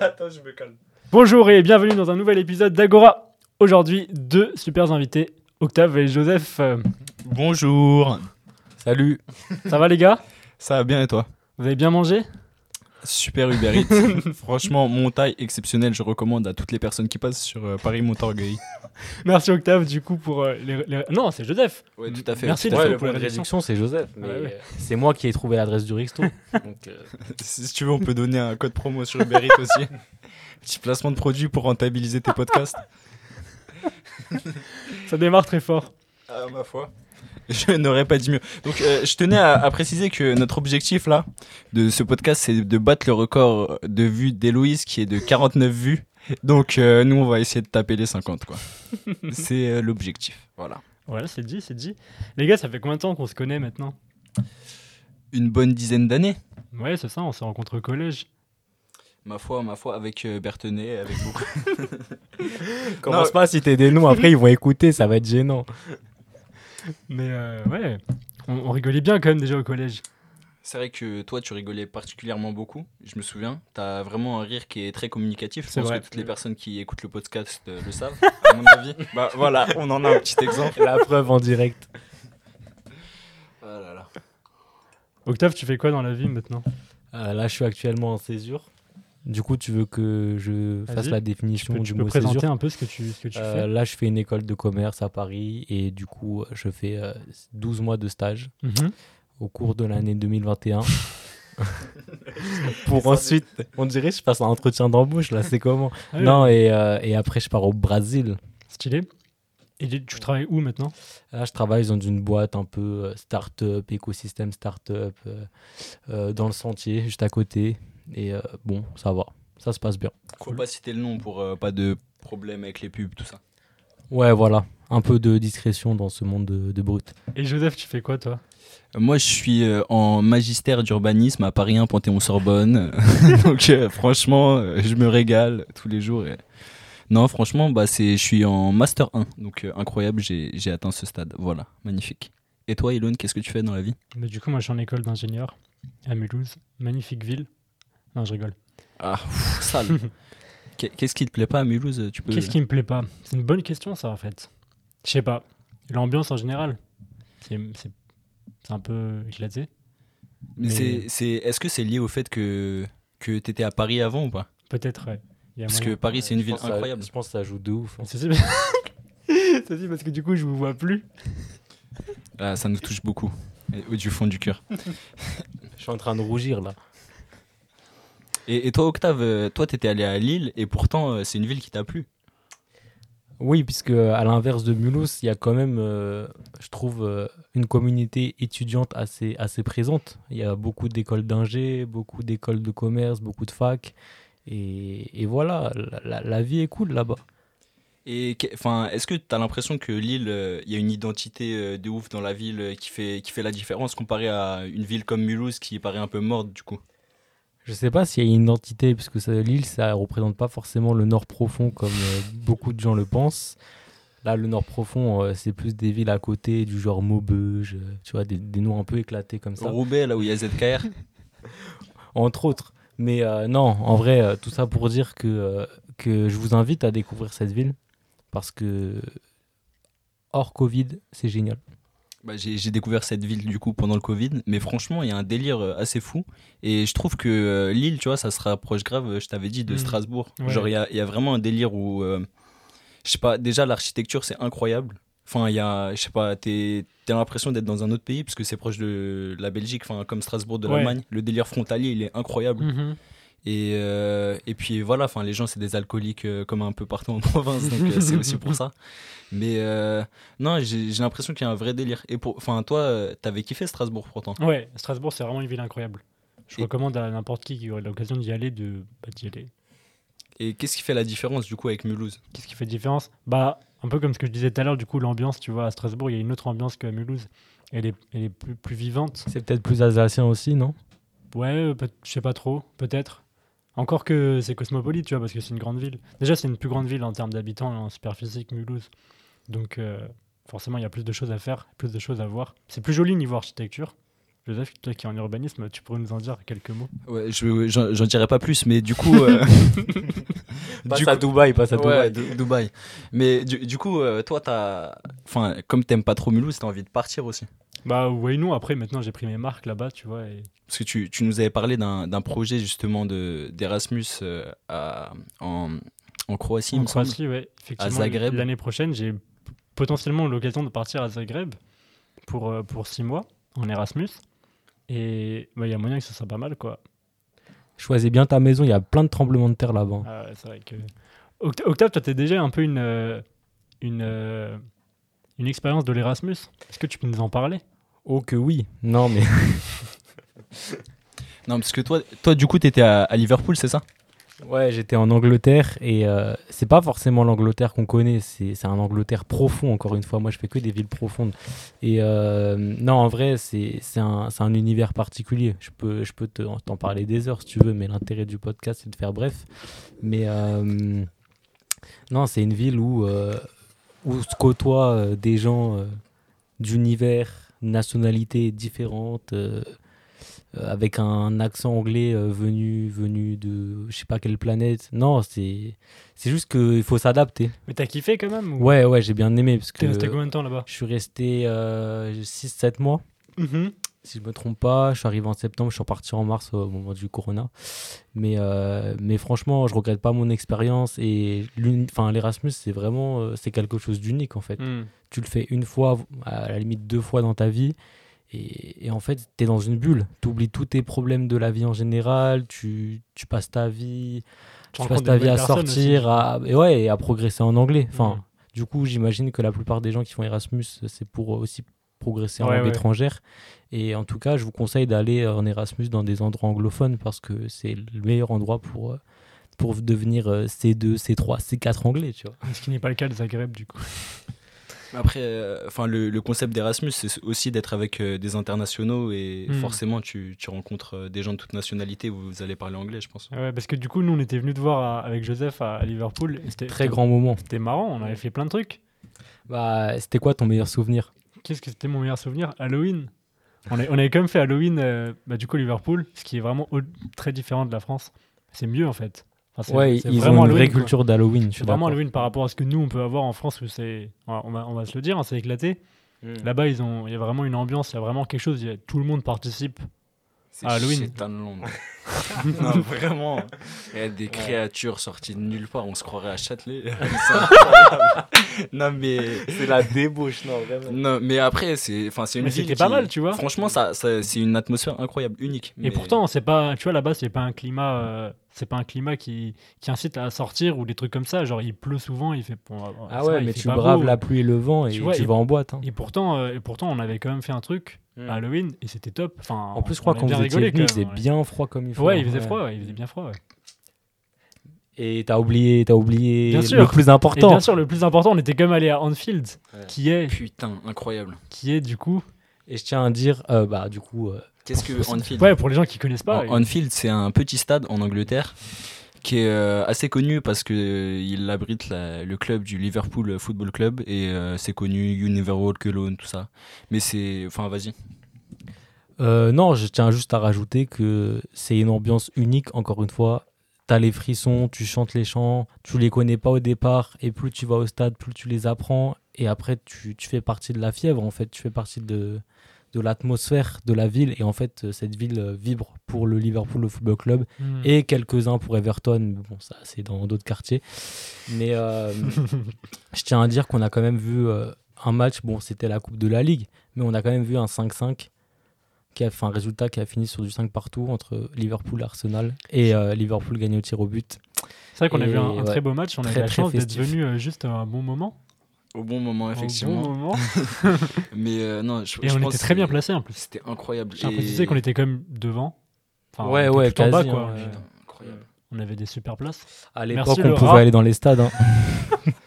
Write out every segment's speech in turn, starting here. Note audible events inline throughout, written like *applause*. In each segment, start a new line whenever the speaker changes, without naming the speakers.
Attends, je me calme.
Bonjour et bienvenue dans un nouvel épisode d'Agora. Aujourd'hui, deux super invités, Octave et Joseph. Euh,
Bonjour.
Salut.
Ça va les gars?
Ça va bien et toi?
Vous avez bien mangé?
Super Uber Eats. *laughs* Franchement, mon taille exceptionnel, je recommande à toutes les personnes qui passent sur euh, Paris Montorgueil. *laughs*
Merci Octave du coup pour euh, les, les- Non, c'est Joseph.
Ouais, tout à fait.
Merci
Ouais,
Ouais,
le
pour la
de
réduction.
réduction, c'est Joseph. Mais
Ouais, ouais.
euh, c'est moi qui ai trouvé l'adresse du Rixto. *laughs* Donc, euh,
Si tu veux, on peut donner un code promo sur Uber Eats aussi. Petit placement de produit pour rentabiliser tes podcasts.
Ça démarre très fort.
À ma foi. *laughs* Je n'aurais pas dit mieux. Donc, euh, je tenais à, à préciser que notre objectif là de ce podcast, c'est de battre le record de vues d'Héloïse qui est de 49 vues. Donc, euh, nous, on va essayer de taper les 50 quoi. *laughs* c'est euh, l'objectif. Voilà.
Voilà, c'est dit, c'est dit. Les gars, ça fait combien de temps qu'on se connaît maintenant?
Une bonne dizaine d'années.
Ouais, c'est ça, on s'est rencontrés au collège.
Ma foi, ma foi, avec euh, Berthenet, avec beaucoup. *laughs*
commence pas à citer des noms. Après, ils vont écouter. Ça va être gênant.
Mais euh, ouais, on, on rigolait bien quand même déjà au collège.
C'est vrai que toi, tu rigolais particulièrement beaucoup. Je me souviens. T'as vraiment un rire qui est très communicatif. Je
C'est
pense
vrai.
que toutes les personnes qui écoutent le podcast euh, le savent, *laughs* à mon avis. Bah voilà, on en a un petit exemple.
La preuve en direct.
Oh là là.
Octave, tu fais quoi dans la vie maintenant?
Euh, là, je suis actuellement en césure. Du coup, tu veux que je fasse la
Tu
définition
peux,
du
tu peux
mot
présenter
césure
un peu ce que tu, ce que tu
Euh,
fais?
Là, je fais une école de commerce à Paris et du coup, je fais euh, 12 mois de stage
Mhm.
au cours de l'année 2021. *laughs* *laughs* Pour ensuite, on dirait que je passe un entretien d'embauche là, c'est comment?
Ah
Non, et, euh, et après, je pars au Brésil.
Stylé. Et tu tu travailles où maintenant?
Là, je travaille dans une boîte un peu euh, start-up, écosystème start-up, dans le sentier, juste à côté. Et euh, bon, ça va, ça se passe bien.
Faut pas citer le nom pour euh, pas de problème avec les pubs, tout ça.
Ouais, voilà, un peu de discrétion dans ce monde de, de brut.
Et Joseph, tu fais quoi toi?
Moi, je suis euh, en magistère d'urbanisme à Paris 1 Panthéon-Sorbonne. *laughs* Donc, euh, franchement, je me régale tous les jours. et- Non, franchement, bah, c'est, je suis en master 1. Donc, euh, incroyable, j'ai, j'ai atteint ce stade. Voilà, magnifique. Et toi, Elon, qu'est-ce que tu fais dans la vie?
Mais du coup, moi, je suis en école d'ingénieur à Mulhouse. Magnifique ville. Non, je rigole.
Ah, pff, sale. *laughs* Qu'est- Qu'est-ce qui te plaît pas à Mulhouse tu peux...
Qu'est-ce qui me plaît pas? C'est une bonne question, ça, en fait. Je sais pas. L'ambiance en général, c'est un peu éclaté.
Mais
Mais-
c'est, c'est, est-ce que c'est lié au fait que, que tu étais à Paris avant ou pas?
Peut-être, ouais.
Parce que. Paris, c'est une
Je
ville
ça-
incroyable.
je pense que ça joue de ouf. hein. *laughs*
C'est parce que du coup, je vous vois plus.
Ah, ça nous touche beaucoup. Du fond du cœur.
Je suis en train de rougir là.
Et, et toi, Octave, euh, toi, t'étais allé à Lille et pourtant, euh, c'est une ville qui t'a plu.
Oui, puisque à l'inverse de Mulhouse, il y a quand même, euh, je trouve, euh, une communauté étudiante assez, assez présente. Il y a beaucoup d'écoles d'ingé, beaucoup d'écoles de commerce, beaucoup de facs. Et, et voilà, la, la- la vie est cool là-bas.
Et enfin, est-ce que tu as l'impression que Lille, euh, il y a une identité euh, de ouf dans la ville euh, qui fait, qui fait la différence comparé à une ville comme Mulhouse qui paraît un peu morte du coup?
Je sais pas s'il y a une identité, puisque ça, l'île, ça représente pas forcément le nord profond comme euh, beaucoup de gens le pensent. Là, le nord profond, euh, c'est plus des villes à côté, du genre Maubeuge, euh, tu vois, des, des noms un peu éclatés comme ça.
Roubaix, là où il y a ZKR *laughs*
entre autres. Mais euh, non, en vrai, tout ça pour dire que, que je vous invite à découvrir cette ville parce que hors Covid, c'est génial.
Bah, j'ai découvert cette ville du coup pendant le Covid, mais franchement, il y a un délire euh, assez fou. Et je trouve que euh, Lille, tu vois, ça se rapproche grave, euh, je t'avais dit, de
Mhm.
Strasbourg.
Ouais.
Genre, il y a, y a vraiment un délire où, euh, je sais pas, déjà l'architecture, c'est incroyable. Enfin, il y a, je sais pas, t'es- t'as l'impression d'être dans un autre pays parce que c'est proche de la Belgique, enfin, comme Strasbourg de
Ouais.
l'Allemagne. Le délire frontalier, il est incroyable.
Mhm.
Et, euh, et puis voilà, enfin, les gens, c'est des alcooliques euh, comme un peu partout en *laughs* province, donc euh, c'est aussi pour ça. Mais euh, non, j'ai j'ai l'impression qu'il y a un vrai délire. Et pour, enfin, toi, euh, t'avais kiffé Strasbourg pourtant.
Ouais, Strasbourg, c'est vraiment une ville incroyable. Je
Et-
recommande à n'importe qui qui aurait l'occasion d'y aller de bah, d'y aller.
Et qu'est-ce qui fait la différence du coup avec Mulhouse?
Qu'est-ce qui fait différence? Bah, un peu comme ce que je disais tout à l'heure, du coup, l'ambiance, tu vois, à Strasbourg, il y a une autre ambiance qu'à Mulhouse. Elle est, elle est plus, plus vivante.
C'est peut-être plus alsacien aussi, non?
Ouais, je sais pas trop, peut-être. Encore que c'est cosmopolite, tu vois, parce que c'est une grande ville. Déjà, c'est une plus grande ville en termes d'habitants et en superficie que Mulhouse. Donc, euh, forcément, il y a plus de choses à faire, plus de choses à voir. C'est plus joli niveau architecture. Joseph, toi qui es en urbanisme, tu pourrais nous en dire quelques mots
Ouais, je j'en j'en dirai pas plus, mais du coup. euh, *laughs* *laughs*
Passe
du
à
coup-
Dubaï, passe à
Ouais,
Dubaï.
Mais du, du coup, euh, toi, t'as. Enfin, comme t'aimes pas trop Mulhouse, t'as envie de partir aussi.
Bah ouais, non. Après, maintenant, j'ai pris mes marques là-bas, tu vois. Et...
Parce que tu, tu nous avais parlé d'un d'un projet justement de- d'Erasmus euh, à- en, en Croatie, il
En
me semble.
Croatie, ouais. Effectivement,
Zagreb.
L'année prochaine, j'ai potentiellement l'occasion de partir à Zagreb pour, euh, pour six mois en Erasmus. Et bah, il y a moyen que ce soit pas mal, quoi.
Choisis bien ta maison, il y a plein de tremblements de terre là-bas.
Ah ouais, c'est vrai que. Oct- Octave, toi, t'as déjà un peu une, euh, une, euh, une expérience de l'Erasmus? Est-ce que tu peux nous en parler?
Oh que oui. Non mais *laughs*
Non, parce que toi, toi du coup, t'étais à, à Liverpool, c'est ça?
Ouais, j'étais en Angleterre et euh, c'est pas forcément l'Angleterre qu'on connaît, c'est c'est un Angleterre profond encore une fois. Moi, je fais que des villes profondes. Et euh, non, en vrai, c'est c'est un, c'est un univers particulier. Je peux je peux te- t'en parler des heures si tu veux, mais l'intérêt du podcast c'est de faire bref. Mais euh, non, c'est une ville où euh, où se côtoient des gens euh, d'univers, nationalités différentes. euh, euh, avec un accent anglais euh, venu venu de je sais pas quelle planète. Non, c'est c'est juste qu'il faut s'adapter.
Mais t'as kiffé quand même ou...
Ouais, ouais, j'ai bien aimé parce que
T'es resté combien de temps là-bas?
je suis resté 6-7 mois,
Mhm.
Si je me trompe pas. Je suis arrivé en septembre, je suis reparti en mars au moment du corona. Mais, euh, mais franchement, je regrette pas mon expérience et enfin, l'Erasmus, c'est vraiment euh, c'est quelque chose d'unique en fait.
Mm.
Tu le fais une fois, à la limite deux fois dans ta vie. Et, et en fait, tu es dans une bulle. Tu oublies tous tes problèmes de la vie en général. Tu, tu passes ta vie, tu passes ta vie à sortir, à, et ouais, et à progresser en anglais. Enfin,
Mhm.
du coup, j'imagine que la plupart des gens qui font Erasmus, c'est pour aussi progresser en langue
ouais.
étrangère. Et en tout cas, je vous conseille d'aller en Erasmus dans des endroits anglophones parce que c'est le meilleur endroit pour, euh, pour devenir euh, C2, C3, C4 anglais, tu vois.
Ce qui n'est pas le cas de Zagreb, du coup.
Après, euh, enfin, le, le concept d'Erasmus, c'est aussi d'être avec euh, des internationaux et
Hmm.
forcément, tu, tu rencontres euh, des gens de toute nationalité où vous allez parler anglais, je pense.
Ouais, parce que du coup, nous, on était venus te voir à- avec Joseph à, à Liverpool. C'était
Très grand moment.
C'était marrant, on avait fait plein de trucs.
Bah, c'était quoi ton meilleur souvenir?
Qu'est-ce que c'était mon meilleur souvenir? Halloween. On, a- on avait quand même fait Halloween, euh, bah, du coup, Liverpool, ce qui est vraiment très différent de la France. C'est mieux, en fait. Enfin, c'est-
Ouais,
c'est
ils
vraiment
ont une vraie culture d'Halloween.
C'est vraiment. Halloween par rapport à ce que nous, on peut avoir en France, où c'est... On va, on va- on va se le dire, hein, c'est éclaté.
Mm.
Là-bas, ils ont... il y a vraiment une ambiance, il y a vraiment quelque chose, il y a- tout le monde participe.
C'est
Ah, Halloween.
Chétanland. *laughs* *laughs* non, vraiment. Il y a des créatures sorties de nulle part. On se croirait à Châtelet. *laughs* Non, mais.
C'est la débauche, non, vraiment.
Non, mais après, c'est enfin, c'est une
Mais
ville
c'était pas mal, tu vois.
Franchement, ça, ça- c'est une atmosphère incroyable, unique.
Et pourtant, c'est pas, tu vois, là-bas, c'est pas un climat, euh, c'est pas un climat qui, qui incite à sortir ou des trucs comme ça. Genre, il pleut souvent, il fait. bon,
Ah ouais, mais tu braves
beau.
la pluie et le vent et
Tu
tu,
vois, et-
vas en boîte. hein.
Et pourtant, euh, et pourtant, on avait quand même fait un truc à Halloween et c'était top. Enfin,
En plus, je crois
rigolé,
venu, il faisait
ouais.
bien froid comme il faut.
Ouais, il faisait froid, ouais, il faisait bien froid. ouais.
Et t'as oublié, t'as oublié
Bien
le plus
Et
important.
bien sûr, le plus important, on était quand même allé à Anfield,
Ouais.
qui est,
Putain, incroyable.
qui est du coup,
Et je tiens à dire, euh, bah du coup, euh,
Qu'est-ce que Anfield?
Ouais, pour les gens qui connaissent pas.
Anfield, c'est un petit stade en Angleterre qui est euh, assez connu parce que euh, il abrite la- le club du Liverpool Football Club et euh, c'est connu Univer Walk Alone, tout ça. Mais c'est, enfin, vas-y.
Euh, non, je tiens juste à rajouter que c'est une ambiance unique. Encore une fois, t'as les frissons, tu chantes les chants, tu les connais pas au départ, et plus tu vas au stade, plus tu les apprends, et après tu, tu fais partie de la fièvre. En fait, tu fais partie de de l'atmosphère de la ville, et en fait, cette ville euh, vibre pour le Liverpool Football Club.
Hmm.
et quelques-uns pour Everton. mais Bon, ça, c'est dans d'autres quartiers. Mais euh, *laughs* je tiens à dire qu'on a quand même vu un match. Bon, c'était la Coupe de la Ligue, mais on a quand même vu un 5-5 qui a fait un résultat qui a fini sur du 5 partout entre Liverpool et Arsenal. Et euh, Liverpool gagne au tir au but.
C'est vrai qu'on a vu un, un
ouais,
très beau match. On a eu
très,
la
très
chance d'être venu euh, juste à un bon moment.
Au bon moment,
Au
effectivement.
bon moment. *laughs*
Mais euh, non, je,
Et
je
on
pense
était très bien placé en plus.
C'était incroyable.
J'ai
Et-
précisé qu'on était quand même devant. Enfin,
Ouais, ouais,
en bas, quoi.
hein,
On-
ouais.
Putain, incroyable.
On avait des super places.
À l'époque, on
Laura.
pouvait aller dans les stades. hein. *laughs*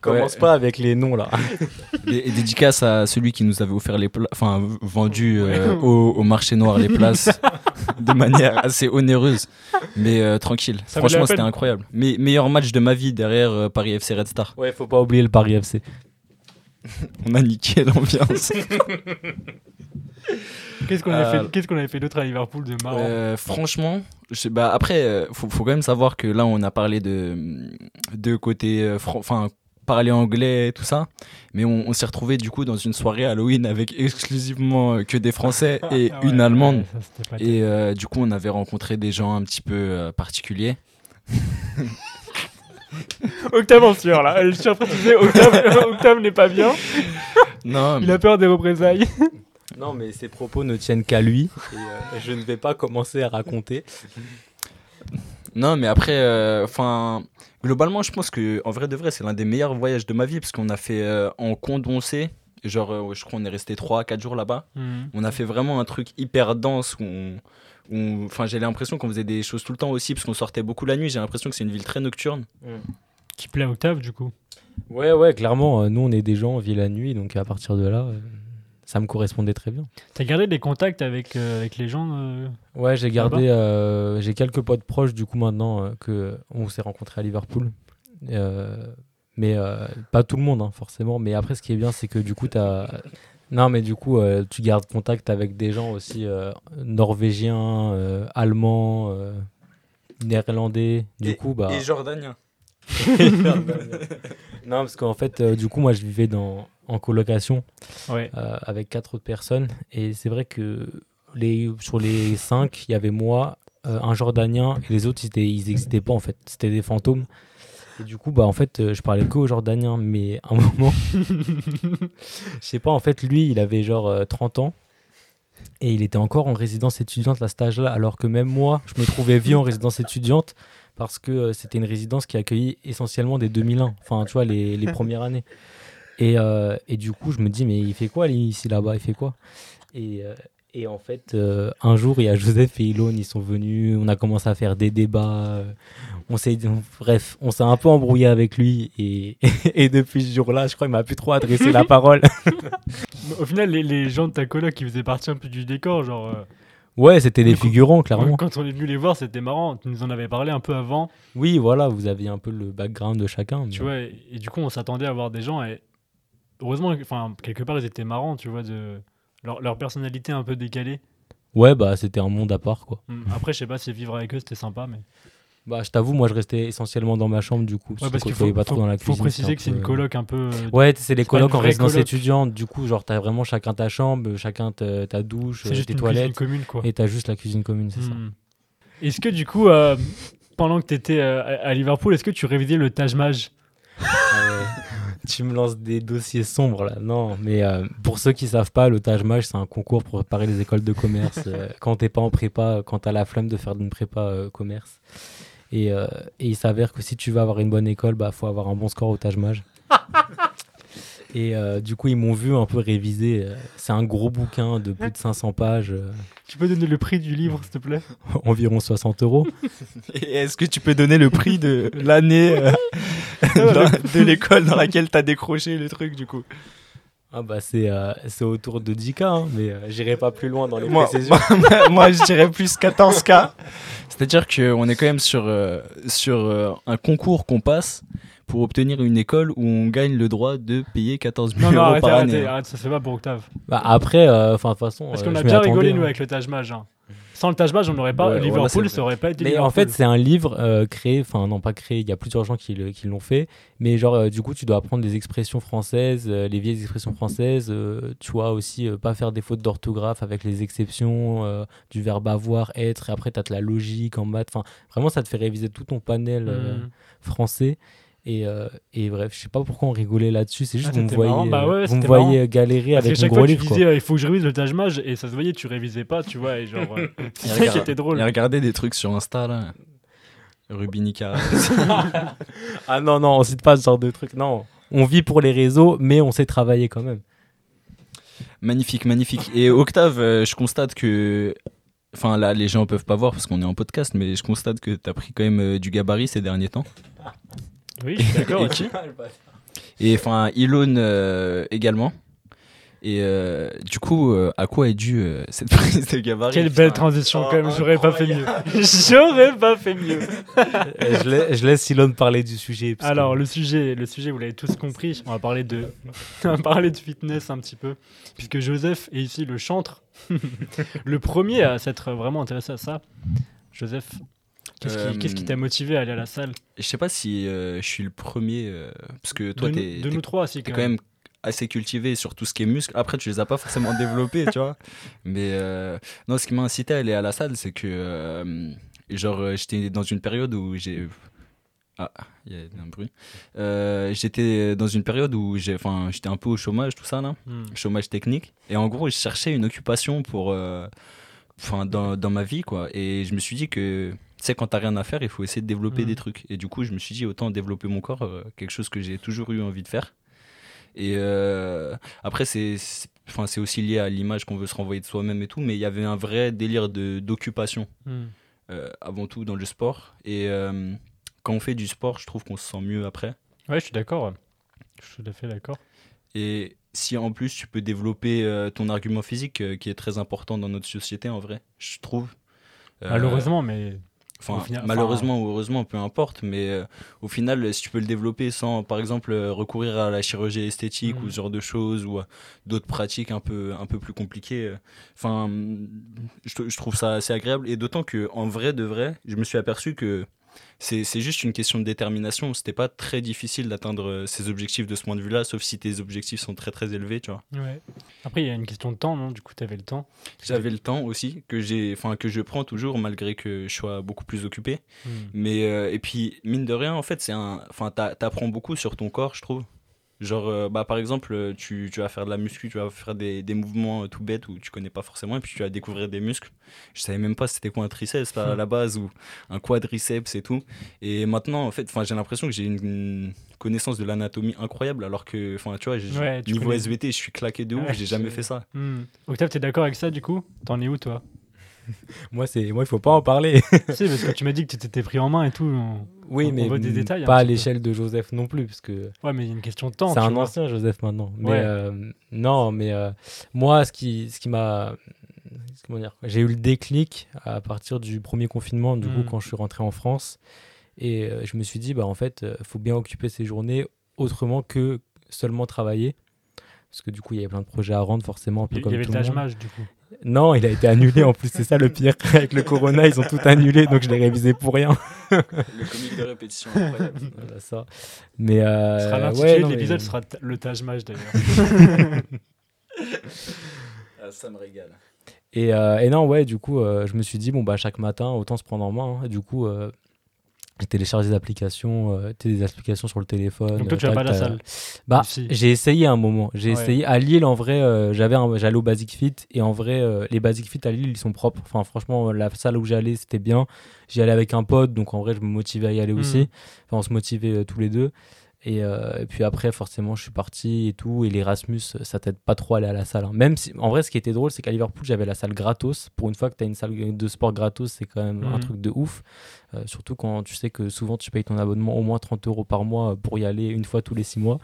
Commence
pas avec les noms là. *laughs*
Et, dédicace à celui qui nous avait offert les places, enfin vendu euh, *laughs* au, au marché noir les places *laughs* de manière assez onéreuse, mais euh, tranquille.
Ça
Franchement, c'était incroyable. Mais meilleur match de ma vie derrière euh, Paris FC Red Star.
Ouais, faut pas oublier le Paris FC.
On a niqué l'ambiance.
Qu'est-ce qu'on avait
Euh,
fait, avait d'autre à Liverpool de marrant?
Euh, franchement, je bah après, faut, faut quand même savoir que là, on a parlé de, de côté, euh, enfin, parler anglais, tout ça. Mais on, on s'est retrouvé du coup dans une soirée Halloween avec exclusivement que des Français *laughs* et
Ah ouais,
une Allemande.
ouais, ça,
Et euh, du coup, on avait rencontré des gens un petit peu euh, particuliers. *laughs*
Octave en sueur là. Je suis en train de dire Octave, *laughs* Octave n'est pas bien.
Non,
Il a peur des représailles.
Non, mais ses propos ne tiennent qu'à lui. Et, euh, je ne vais pas commencer à raconter.
Non, mais après, euh, enfin, globalement, je pense que en vrai de vrai, c'est l'un des meilleurs voyages de ma vie parce qu'on a fait euh, en Condorcet, genre, euh, je crois, on est resté 3-4 jours là-bas. On a fait vraiment un truc hyper dense où on- où- Enfin, j'ai l'impression qu'on faisait des choses tout le temps aussi parce qu'on sortait beaucoup la nuit. J'ai l'impression que c'est une ville très nocturne.
Qui plaît à Octave du coup?
Ouais, ouais, clairement, euh, nous, on est des gens, on vit la nuit, donc à partir de là, euh, ça me correspondait très bien.
T'as gardé des contacts avec, euh, avec les gens euh,
Ouais, j'ai gardé, euh, j'ai quelques potes proches du coup maintenant euh, que on s'est rencontrés à Liverpool. Euh, mais euh, pas tout le monde hein, forcément. Mais après, ce qui est bien, c'est que du coup, t'as non, mais du coup, euh, tu gardes contact avec des gens aussi euh, norvégiens, euh, allemands, euh, néerlandais. Du coup, bah.
jordanien. *laughs* *laughs*
non, parce qu'en fait, euh, du coup, moi, je vivais dans, en colocation
Ouais.
euh, avec quatre autres personnes. Et c'est vrai que les, sur les cinq, il y avait moi, euh, un Jordanien, et les autres, ils n'existaient pas en fait. C'était des fantômes. Et du coup, bah, en fait, euh, je parlais que aux Jordaniens. Mais à un *laughs* moment, je sais pas, en fait, lui, il avait genre euh, 30 ans. Et il était encore en résidence étudiante à cet âge-là, alors que même moi, je me trouvais vieux en résidence étudiante parce que c'était une résidence qui accueillait essentiellement des 2001, enfin, tu vois, les, les premières années. Et, euh, et du coup, je me dis, mais il fait quoi lui, ici là-bas Il fait quoi? Et, euh, et en fait, euh, un jour, il y a *laughs* Joseph et Ilon, ils sont venus, on a commencé à faire des débats. on s'est, bref, on s'est un peu embrouillé avec lui. Et, *laughs* et depuis ce jour-là, je crois qu'il m'a plus trop adressé la *laughs* parole.
Au final, les, les gens de ta coloc qui faisaient partie un peu du décor, genre.
Ouais, c'était des figurants, clairement.
Quand on est venu les voir, c'était marrant. Tu nous en avais parlé un peu avant,
Oui, voilà, vous aviez un peu le background de chacun.
tu vois. Et, et du coup, on s'attendait à voir des gens. Et heureusement, enfin, quelque part, ils étaient marrants, tu vois, de leur, leur personnalité un peu décalée.
Ouais, bah c'était un monde à part, quoi.
Hmm. Après, je sais pas si vivre avec eux, c'était sympa, mais.
Bah, je t'avoue, moi, je restais essentiellement dans ma chambre, du coup.
Ouais, parce qu'il faut,
pas trop
faut-
dans la
faut
cuisine.
préciser
c'était
que c'est
un
une
peu-
coloc un peu. euh,
Ouais, c'est les colocs en résidence
coloc.
étudiante. Du coup, genre, t'as vraiment chacun ta chambre, chacun ta, douche, euh, tes
une
toilettes.
commune, quoi.
Et t'as juste la cuisine commune, c'est ça.
Hmm. Est-ce que du coup, euh, pendant que tu étais à, Liverpool, est-ce que tu révisais le Taj Mahal?
ouais. Tu me lances des dossiers sombres là. Non, mais euh, pour ceux qui savent pas, le Taj c'est un concours pour préparer les écoles de commerce. euh, *laughs* quand t'es pas en prépa, quand t'as la flemme de faire une prépa euh, commerce. Et, euh, et il s'avère que si tu veux avoir une bonne école, bah faut avoir un bon score au Taj. *laughs* Et euh, du coup, ils m'ont vu un peu réviser. euh, C'est un gros bouquin de plus de 500 pages, euh,
Tu peux donner le prix du livre, s'il te plaît? *laughs*
Environ 60 euros. *laughs*
Et est-ce que tu peux donner le prix de *laughs* l'année euh, dans- de l'école dans laquelle t'as décroché le truc du coup?
Ah bah c'est euh, c'est autour de 10K, hein, mais euh, j'irai pas plus loin dans les
moi,
précisions.
moi, moi, je dirais plus 14K. C'est-à-dire qu'on est quand même sur, euh, sur euh, un concours qu'on passe pour obtenir une école où on gagne le droit de payer 14 000
Non, non,
euros
arrêtez,
par
arrêtez,
année.
arrête, ça se fait pas pour Octave.
Bah après, euh, enfin de toute façon.
Parce
euh,
qu'on a bien rigolé, nous,
hein.
avec le Taj Mahal. hein. Sans le Taj Mahal, on n'aurait pas.
Ouais,
Liverpool,
vrai.
ça aurait pas été
Mais en fait, c'est un livre euh, créé, enfin non pas créé, il y a plusieurs gens qui le- qui l'ont fait, mais genre euh, du coup tu dois apprendre des expressions françaises, euh, les vieilles expressions françaises, euh, tu vois aussi euh, pas faire des fautes d'orthographe avec les exceptions euh, du verbe avoir, être, et après tu as de la logique en maths, enfin vraiment ça te fait réviser tout ton panel euh,
Hmm.
français. Et, euh, et bref, je sais pas pourquoi on rigolait là-dessus, c'est juste
Ah,
que vous me
c'était
voyez,
marrant. Bah ouais,
euh, vous me
c'était
voyez
marrant.
galérer
Parce
avec mon
chaque
gros
fois, tu
livre. quoi.
disais, il faut que je révise le Taj Mahal, et ça se voyait, tu révisais pas, tu vois, et genre. euh, *laughs* c'est ça qui
regarde-
était drôle.
Il a regardé des trucs sur Insta là. Rubinica. *laughs*
Ah non, non, on cite pas ce genre de truc. Non, on vit pour les réseaux, mais on sait travailler quand même.
magnifique, magnifique. Et Octave, euh, je constate que. Enfin là, les gens peuvent pas voir parce qu'on est en podcast, mais je constate que t'as pris quand même euh, du gabarit ces derniers temps.
Oui, je suis d'accord.
Et qui- Et enfin, Elon euh, également. Et euh, du coup, euh, à quoi est due euh, cette *laughs* prise de gabarit
Quelle belle transition,
Oh,
quand même. J'aurais pas fait mieux. *laughs* J'aurais pas fait mieux. *laughs*
Je, lai- je laisse Silon parler du sujet. parce que-
Alors, le sujet, le sujet, vous l'avez tous compris. On va parler de, on va parler de fitness un petit peu, puisque Joseph est ici le chantre, le premier à s'être vraiment intéressé à ça. Joseph, qu'est-ce qui,
Euh,
t'a motivé à aller à la salle?
Je sais pas si euh, je suis le premier, euh, parce que toi, t'es
de
t'es-
nous trois, si
t'es
quand
quand
même.
même assez cultivé sur tout ce qui est muscle. Après, tu les as pas forcément *laughs* développés, tu vois. Mais euh, non, ce qui m'a incité à aller à la salle, c'est que, euh, genre, euh, j'étais dans une période où j'ai. Ah, il y a un bruit. Euh, j'étais dans une période où j'ai, enfin, j'étais un peu au chômage, tout ça là,
Hmm.
chômage technique. Et en gros, je cherchais une occupation pour, euh, enfin, dans, dans ma vie, quoi. Et je me suis dit que, sais, quand t'as rien à faire, il faut essayer de développer des trucs. Et du coup, je me suis dit autant développer mon corps, euh, quelque chose que j'ai toujours eu envie de faire. Et euh, après, c'est, enfin, aussi lié à l'image qu'on veut se renvoyer de soi-même et tout, mais il y avait un vrai délire d'occupation
Hmm.
euh, avant tout dans le sport. Et quand on fait du sport, je trouve qu'on se sent mieux après.
Ouais, je suis d'accord. Je suis tout à fait d'accord.
Et si en plus tu peux développer ton argument physique, qui est très important dans notre société en vrai, je trouve.
Malheureusement, mais
Enfin,
au final-
malheureusement ou heureusement, peu importe, mais euh, au final, si tu peux le développer sans, par exemple, euh, recourir à la chirurgie esthétique ou ce genre de choses ou à d'autres pratiques un peu, un peu plus compliquées, euh, enfin, je, je trouve ça assez agréable. Et d'autant que, en vrai de vrai, je me suis aperçu que c'est juste une question de détermination. C'était pas très difficile d'atteindre euh, ces objectifs de ce point de vue-là, sauf si tes objectifs sont très très élevés, tu vois.
ouais. Après, il y a une question de temps, non Du coup, tu avais le temps.
J'avais le temps aussi que j'ai, enfin que je prends toujours malgré que je sois beaucoup plus occupé.
Hmm.
Mais euh, et puis mine de rien en fait c'est un enfin t'apprends beaucoup sur ton corps je trouve. Genre euh, bah par exemple euh, tu, tu vas faire de la muscu, tu vas faire des, des mouvements euh, tout bêtes où tu connais pas forcément et puis tu vas découvrir des muscles. Je savais même pas c'était quoi un triceps à la base ou un quadriceps et tout. Et maintenant en fait j'ai l'impression que j'ai une, une connaissance de l'anatomie incroyable alors que enfin tu vois
Ouais, tu
niveau
connais.
SVT je suis claqué de ouf,
Ouais,
j'ai jamais fait ça.
Hmm. Octave, t'es d'accord avec ça du coup? T'en es où toi? *laughs*
Moi, c'est moi, il faut pas en parler. *laughs*
Si, parce que tu m'as dit que tu t'étais pris en main et tout. on-
oui,
On-
mais
on veut des détails un
pas à l'échelle de Joseph non plus, parce que
Ouais, mais il y a une question de temps.
c'est un
vois.
ancien Joseph maintenant. Mais
Ouais.
euh, non, mais euh, moi, ce qui, ce qui m'a, comment dire, j'ai eu le déclic à partir du premier confinement, du coup,
Mm.
quand je suis rentré en France, et euh, je me suis dit, bah en fait, faut bien occuper ses journées autrement que seulement travailler. Parce que du coup, il y avait plein de projets à rendre, forcément, un peu
Il y
comme
avait
tout
le
monde.
Du coup.
Non, il a été annulé en plus, c'est ça le pire. *laughs* Avec le corona, ils ont tout annulé, donc je l'ai révisé pour rien. *laughs*
Le comique de répétition incroyable. *laughs*
Voilà, ça. Mais euh,
Ce sera
ouais,
l'intitulé de
mais-
l'épisode, sera t- le Taj d'ailleurs.
Ah, ça me régale.
Et, euh, et non, ouais, du coup, euh, je me suis dit, bon, bah, chaque matin, autant se prendre en main. hein. Du coup, j'ai téléchargé des applications, euh, tu des applications sur le téléphone.
Donc toi, tu
euh,
vas pas à la salle.
Bah,
Si.
j'ai essayé à un moment. J'ai
Ouais.
essayé. À Lille, en vrai, euh, j'avais j'allais au Basic Fit. Et en vrai, euh, les Basic Fit à Lille, ils sont propres. Enfin, franchement, la salle où j'allais, c'était bien. J'y allais avec un pote. Donc, en vrai, je me motivais à y aller
Mhm.
aussi. Enfin, on se motivait tous les deux. Et, euh, et puis après, forcément, je suis parti et tout. Et l'Erasmus, ça t'aide pas trop à aller à la salle. hein. Même si, en vrai, ce qui était drôle, c'est qu'à Liverpool, j'avais la salle gratos. Pour une fois que tu as une salle de sport gratos, c'est quand même un
Mhm.
truc de ouf. Euh, surtout quand tu sais que souvent tu payes ton abonnement au moins 30 euros par mois pour y aller une fois tous les 6 mois.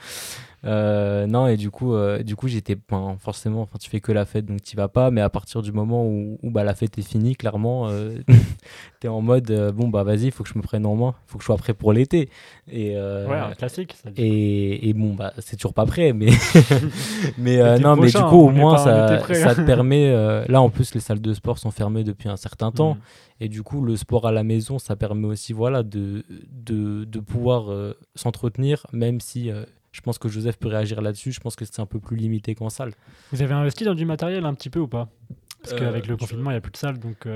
Euh, non, et du coup, euh, du coup j'étais ben, forcément, enfin, tu fais que la fête donc tu vas pas, mais à partir du moment où, où, bah, la fête est finie, clairement, *laughs* tu es en mode bon, bah vas-y, il faut que je me prenne en main, il faut que je sois prêt pour l'été. Et,
Ouais, un classique. Ça
et, et bon, bah, c'est toujours pas prêt, mais, *laughs* mais non, mais du coup, au moins, ça,
prêt,
ça
hein.
te permet. là, en plus, les salles de sport sont fermées depuis un certain temps.
Hmm.
Et du coup, le sport à la maison, ça permet aussi voilà, de, de, de pouvoir euh, s'entretenir, même si euh, je pense que Joseph peut réagir là-dessus. Je pense que c'est un peu plus limité qu'en salle.
Vous avez investi dans du matériel un petit peu ou pas? Parce
Euh,
qu'avec le confinement, il n'y a plus de salle. Donc,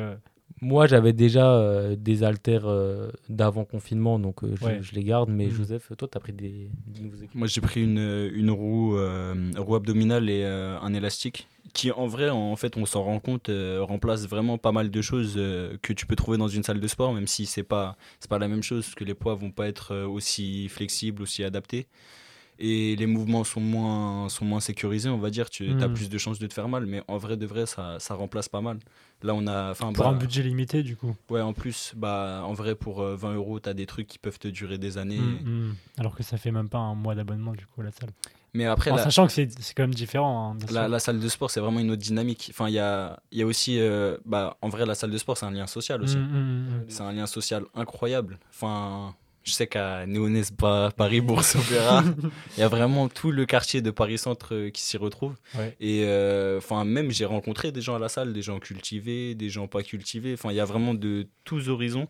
Moi, j'avais déjà euh, des haltères euh, d'avant confinement, donc euh, je,
Ouais.
je les garde. Mais
Mhm.
Joseph, toi, tu as pris des, des nouveaux équipements.
Moi, j'ai pris une, une roue, euh, roue abdominale et euh, un élastique qui, en vrai, en fait, on s'en rend compte, euh, remplace vraiment pas mal de choses euh, que tu peux trouver dans une salle de sport, même si c'est pas, c'est pas la même chose, parce que les poids vont pas être aussi flexibles, aussi adaptés. Et les mouvements sont moins, sont moins sécurisés, on va dire. Tu as
Mhm.
plus de chances de te faire mal, mais en vrai de vrai, ça, ça remplace pas mal. Là, on a.
Pour
bah,
un budget limité, du coup.
Ouais, en plus, bah, en vrai, pour euh, 20 euros, tu as des trucs qui peuvent te durer des années.
Mm, mm. Alors que ça fait même pas un mois d'abonnement, du coup, la salle.
Mais après,
En
la,
sachant que c'est quand même différent. hein,
la, salle de sport, c'est vraiment une autre dynamique. Enfin, il y a, y a aussi. euh, bah, en vrai, la salle de sport, c'est un lien social aussi. C'est un lien social incroyable. Enfin, je sais qu'à Néonès, Pa- Paris, Bourse Opéra, *laughs* il y a vraiment tout le quartier de Paris Centre euh, qui s'y retrouve.
Ouais.
Et euh, enfin, même j'ai rencontré des gens à la salle, des gens cultivés, des gens pas cultivés. Enfin, il y a vraiment de tous horizons.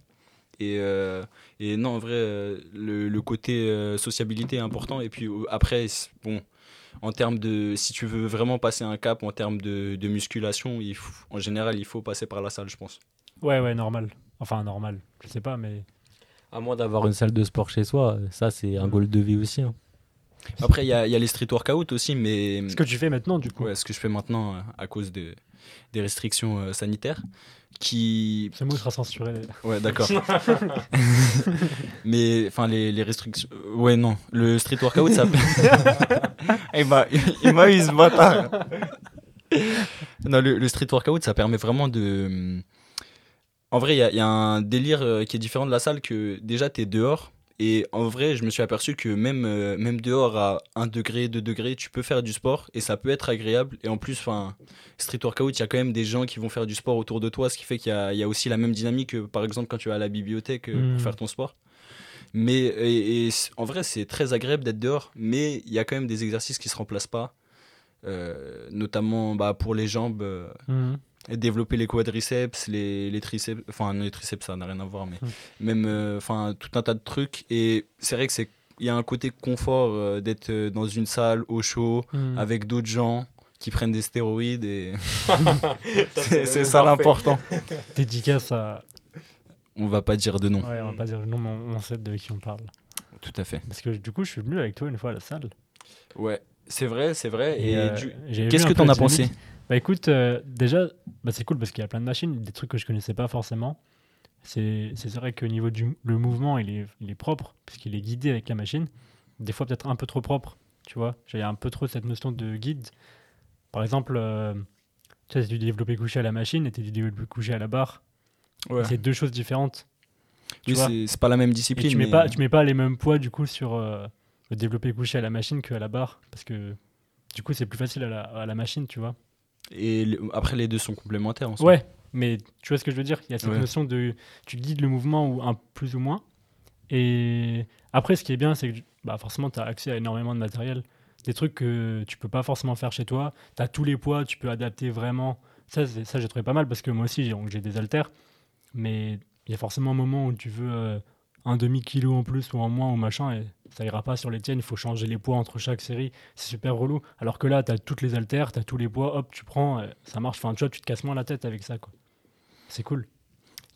Et, euh, et non, en vrai, le, le côté euh, sociabilité est important. Et puis après, bon, en termes de. Si tu veux vraiment passer un cap en termes de, de musculation, il faut- en général, il faut passer par la salle, je pense.
Ouais, ouais, normal. Enfin, normal. Je sais pas, mais.
À moins d'avoir une salle de sport chez soi, ça c'est un goal de vie aussi. hein.
Après, il y a, il y a les street workouts aussi, mais.
Ce que tu fais maintenant, du coup.
Ouais, ce que je fais maintenant euh, à cause de, des restrictions euh, sanitaires. Qui.
Ce mot sera censuré.
Ouais, d'accord. *laughs* Mais, enfin, les, les restrictions. euh, Ouais, non. Le street workout, ça. *laughs* *laughs* il m'a il m'a eu ce bâtard. non, le, le street workout, ça permet vraiment de. En vrai, il y, a- il y a un délire euh, qui est différent de la salle que déjà, tu es dehors. Et en vrai, je me suis aperçu que même, euh, même dehors, à 1 degré, 2 degrés, tu peux faire du sport et ça peut être agréable. Et en plus, enfin, street workout, il y a quand même des gens qui vont faire du sport autour de toi, ce qui fait qu'il y a, il y a aussi la même dynamique que, par exemple, quand tu vas à la bibliothèque euh, pour faire ton sport. Mais et, en vrai, c'est très agréable d'être dehors, mais il y a quand même des exercices qui se remplacent pas, Euh, notamment bah, pour les jambes, euh,
Mm.
développer les quadriceps, les, les triceps, enfin non, les triceps ça n'a rien à voir, mais
Mm.
même euh, enfin tout un tas de trucs. Et c'est vrai que c'est il y a un côté confort euh, d'être euh, dans une salle au chaud
Mm.
avec d'autres gens qui prennent des stéroïdes et *laughs* c'est ça l'important. *laughs*
Dédicace à.
On va pas dire de nom.
Ouais, on va pas dire le nom, mais on sait de qui on parle.
Tout à fait.
Parce que du coup, je suis venu avec toi une fois à la salle.
Ouais, c'est vrai, c'est vrai. Et,
euh,
du- qu'est-ce que t'en as pensé?
dynamique. Bah écoute, euh, déjà, bah, c'est cool parce qu'il y a plein de machines, des trucs que je connaissais pas forcément. C'est vrai qu'au niveau du le mouvement, il est, il est propre, puisqu'il est guidé avec la machine. Des fois, peut-être un peu trop propre, tu vois. J'ai un peu trop cette notion de guide. Par exemple, euh, tu c'est du développé couché à la machine et t'es du développé couché à la barre.
Ouais.
C'est deux choses différentes. tu
Oui, c'est pas la même
Et
discipline.
tu mets,
mais-
pas, tu mets pas les mêmes poids du coup sur euh, le développé couché à la machine qu'à la barre. Parce que du coup, c'est plus facile à la, à la machine, tu vois.
Et après, les deux sont complémentaires. En soi.
Ouais, mais tu vois ce que je veux dire? Il y a cette
Ouais.
notion de. Tu guides le mouvement ou un plus ou moins. Et après, ce qui est bien, c'est que bah, forcément, tu as accès à énormément de matériel. Des trucs que tu peux pas forcément faire chez toi. Tu as tous les poids, tu peux adapter vraiment. Ça, ça j'ai trouvé pas mal parce que moi aussi, j'ai des haltères. Mais il y a forcément un moment où tu veux euh, un demi-kilo en plus ou en moins ou machin et ça ira pas sur les tiennes. Il faut changer les poids entre chaque série. C'est super relou. Alors que là, tu as toutes les haltères, tu as tous les poids, hop, tu prends, euh, ça marche. Enfin, tu vois, tu te casses moins la tête avec ça. quoi. C'est cool.